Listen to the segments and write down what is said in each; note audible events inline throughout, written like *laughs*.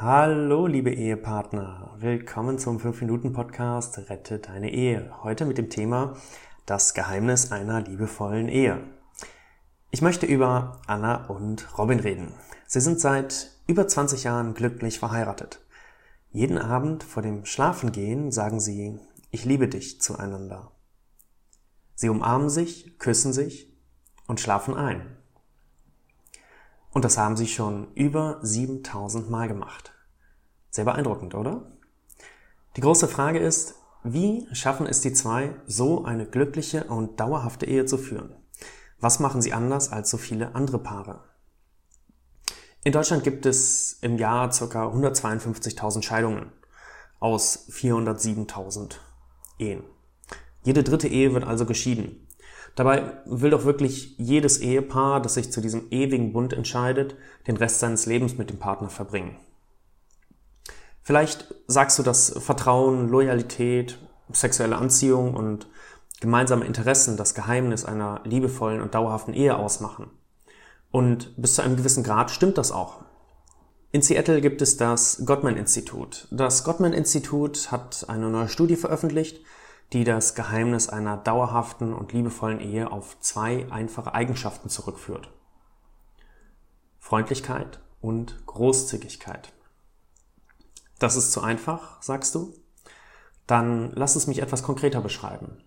Hallo, liebe Ehepartner. Willkommen zum 5-Minuten-Podcast Rette deine Ehe. Heute mit dem Thema Das Geheimnis einer liebevollen Ehe. Ich möchte über Anna und Robin reden. Sie sind seit über 20 Jahren glücklich verheiratet. Jeden Abend vor dem Schlafengehen sagen sie, ich liebe dich zueinander. Sie umarmen sich, küssen sich und schlafen ein. Und das haben sie schon über 7000 Mal gemacht. Sehr beeindruckend, oder? Die große Frage ist, wie schaffen es die zwei, so eine glückliche und dauerhafte Ehe zu führen? Was machen sie anders als so viele andere Paare? In Deutschland gibt es im Jahr ca. 152.000 Scheidungen aus 407.000 Ehen. Jede dritte Ehe wird also geschieden. Dabei will doch wirklich jedes Ehepaar, das sich zu diesem ewigen Bund entscheidet, den Rest seines Lebens mit dem Partner verbringen. Vielleicht sagst du, dass Vertrauen, Loyalität, sexuelle Anziehung und gemeinsame Interessen das Geheimnis einer liebevollen und dauerhaften Ehe ausmachen. Und bis zu einem gewissen Grad stimmt das auch. In Seattle gibt es das Gottman-Institut. Das Gottman-Institut hat eine neue Studie veröffentlicht, die das Geheimnis einer dauerhaften und liebevollen Ehe auf zwei einfache Eigenschaften zurückführt. Freundlichkeit und Großzügigkeit. Das ist zu einfach, sagst du? Dann lass es mich etwas konkreter beschreiben.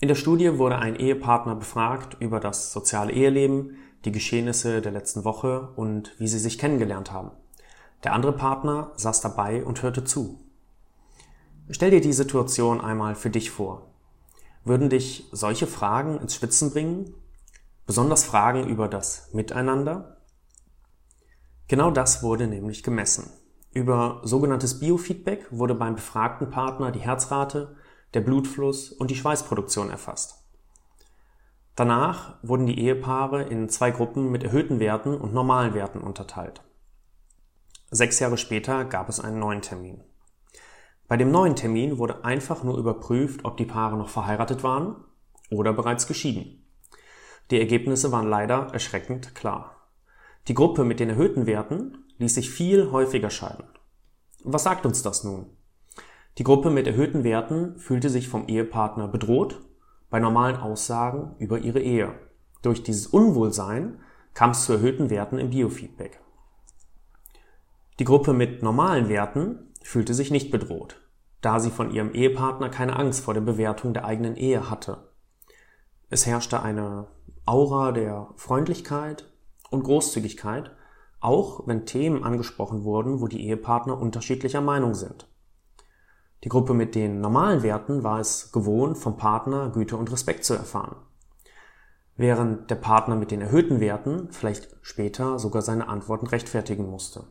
In der Studie wurde ein Ehepartner befragt über das soziale Eheleben, die Geschehnisse der letzten Woche und wie sie sich kennengelernt haben. Der andere Partner saß dabei und hörte zu. Stell dir die Situation einmal für dich vor. Würden dich solche Fragen ins Schwitzen bringen? Besonders Fragen über das Miteinander? Genau das wurde nämlich gemessen. Über sogenanntes Biofeedback wurde beim befragten Partner die Herzrate, der Blutfluss und die Schweißproduktion erfasst. Danach wurden die Ehepaare in zwei Gruppen mit erhöhten Werten und normalen Werten unterteilt. Sechs Jahre später gab es einen neuen Termin. Bei dem neuen Termin wurde einfach nur überprüft, ob die Paare noch verheiratet waren oder bereits geschieden. Die Ergebnisse waren leider erschreckend klar. Die Gruppe mit den erhöhten Werten ließ sich viel häufiger scheiden. Was sagt uns das nun? Die Gruppe mit erhöhten Werten fühlte sich vom Ehepartner bedroht bei normalen Aussagen über ihre Ehe. Durch dieses Unwohlsein kam es zu erhöhten Werten im Biofeedback. Die Gruppe mit normalen Werten fühlte sich nicht bedroht, da sie von ihrem Ehepartner keine Angst vor der Bewertung der eigenen Ehe hatte. Es herrschte eine Aura der Freundlichkeit und Großzügigkeit auch wenn Themen angesprochen wurden, wo die Ehepartner unterschiedlicher Meinung sind. Die Gruppe mit den normalen Werten war es gewohnt, vom Partner Güte und Respekt zu erfahren. Während der Partner mit den erhöhten Werten vielleicht später sogar seine Antworten rechtfertigen musste.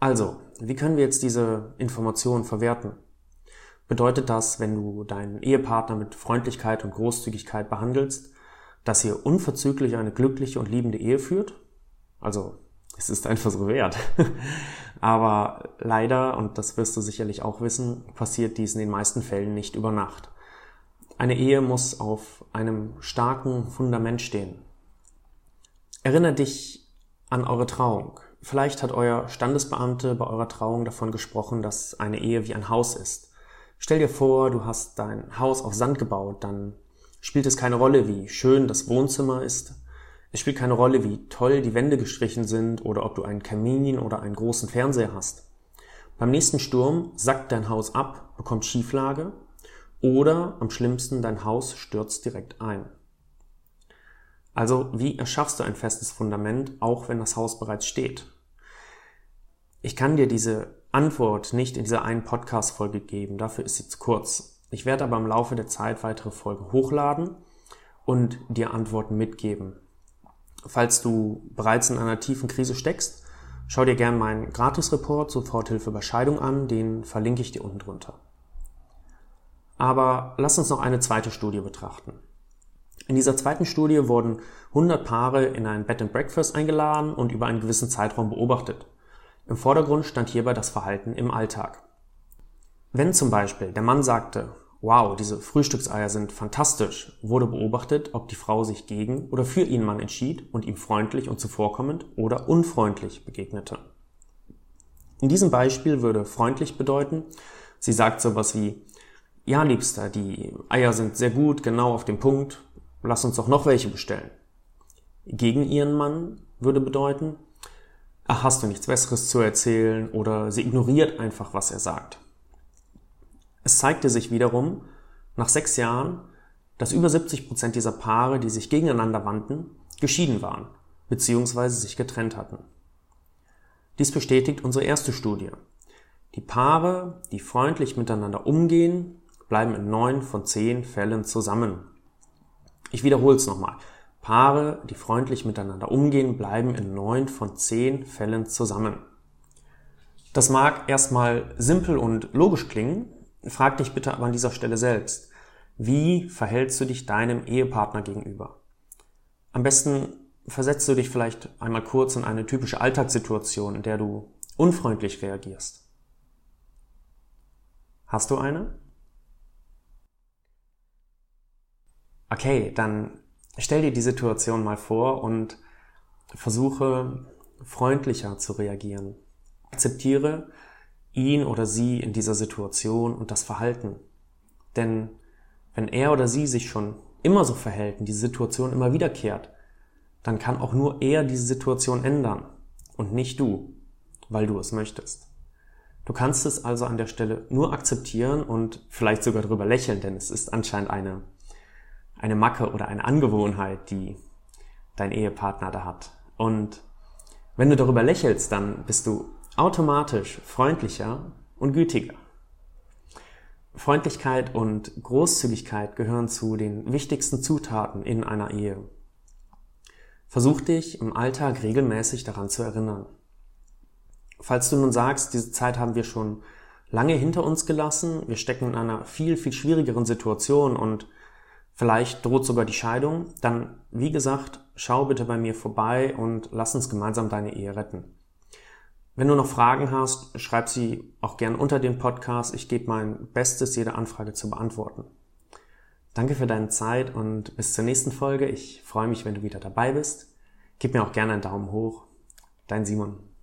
Also, wie können wir jetzt diese Informationen verwerten? Bedeutet das, wenn du deinen Ehepartner mit Freundlichkeit und Großzügigkeit behandelst, dass ihr unverzüglich eine glückliche und liebende Ehe führt? Also es ist einfach so wert. *laughs* Aber leider, und das wirst du sicherlich auch wissen, passiert dies in den meisten Fällen nicht über Nacht. Eine Ehe muss auf einem starken Fundament stehen. Erinnere dich an eure Trauung. Vielleicht hat euer Standesbeamte bei eurer Trauung davon gesprochen, dass eine Ehe wie ein Haus ist. Stell dir vor, du hast dein Haus auf Sand gebaut, dann spielt es keine Rolle, wie schön das Wohnzimmer ist, es spielt keine Rolle, wie toll die Wände gestrichen sind oder ob du einen Kamin oder einen großen Fernseher hast. Beim nächsten Sturm sackt dein Haus ab, bekommt Schieflage oder am schlimmsten dein Haus stürzt direkt ein. Also wie erschaffst du ein festes Fundament, auch wenn das Haus bereits steht? Ich kann dir diese Antwort nicht in dieser einen Podcast-Folge geben, dafür ist sie zu kurz. Ich werde aber im Laufe der Zeit weitere Folgen hochladen und dir Antworten mitgeben. Falls du bereits in einer tiefen Krise steckst, schau dir gerne meinen Gratis-Report Soforthilfe bei Scheidung an, den verlinke ich dir unten drunter. Aber lass uns noch eine zweite Studie betrachten. In dieser zweiten Studie wurden 100 Paare in ein Bed and Breakfast eingeladen und über einen gewissen Zeitraum beobachtet. Im Vordergrund stand hierbei das Verhalten im Alltag. Wenn zum Beispiel der Mann sagte, wow, diese Frühstückseier sind fantastisch, wurde beobachtet, ob die Frau sich gegen oder für ihren Mann entschied und ihm freundlich und zuvorkommend oder unfreundlich begegnete. In diesem Beispiel würde freundlich bedeuten, sie sagt sowas wie, ja, Liebster, die Eier sind sehr gut, genau auf dem Punkt, lass uns doch noch welche bestellen. Gegen ihren Mann würde bedeuten, ach, hast du nichts Besseres zu erzählen oder sie ignoriert einfach, was er sagt. Es zeigte sich wiederum, nach sechs Jahren, dass über 70 Prozent dieser Paare, die sich gegeneinander wandten, geschieden waren bzw. sich getrennt hatten. Dies bestätigt unsere erste Studie. Die Paare, die freundlich miteinander umgehen, bleiben in neun von zehn Fällen zusammen. Ich wiederhole es nochmal. Paare, die freundlich miteinander umgehen, bleiben in neun von zehn Fällen zusammen. Das mag erstmal simpel und logisch klingen, frag dich bitte aber an dieser Stelle selbst. Wie verhältst du dich deinem Ehepartner gegenüber? Am besten versetzt du dich vielleicht einmal kurz in eine typische Alltagssituation, in der du unfreundlich reagierst. Hast du eine? Okay, dann stell dir die Situation mal vor und versuche freundlicher zu reagieren. Akzeptiere ihn oder sie in dieser Situation und das Verhalten. Denn wenn er oder sie sich schon immer so verhält und die Situation immer wiederkehrt, dann kann auch nur er diese Situation ändern und nicht du, weil du es möchtest. Du kannst es also an der Stelle nur akzeptieren und vielleicht sogar drüber lächeln, denn es ist anscheinend eine eine Macke oder eine Angewohnheit, die dein Ehepartner da hat. Und wenn du darüber lächelst, dann bist du automatisch freundlicher und gütiger. Freundlichkeit und Großzügigkeit gehören zu den wichtigsten Zutaten in einer Ehe. Versuch dich im Alltag regelmäßig daran zu erinnern. Falls du nun sagst, diese Zeit haben wir schon lange hinter uns gelassen, wir stecken in einer viel, viel schwierigeren Situation und Vielleicht droht sogar die Scheidung. Dann, wie gesagt, schau bitte bei mir vorbei und lass uns gemeinsam deine Ehe retten. Wenn du noch Fragen hast, schreib sie auch gern unter den Podcast. Ich gebe mein Bestes, jede Anfrage zu beantworten. Danke für deine Zeit und bis zur nächsten Folge. Ich freue mich, wenn du wieder dabei bist. Gib mir auch gerne einen Daumen hoch. Dein Simon.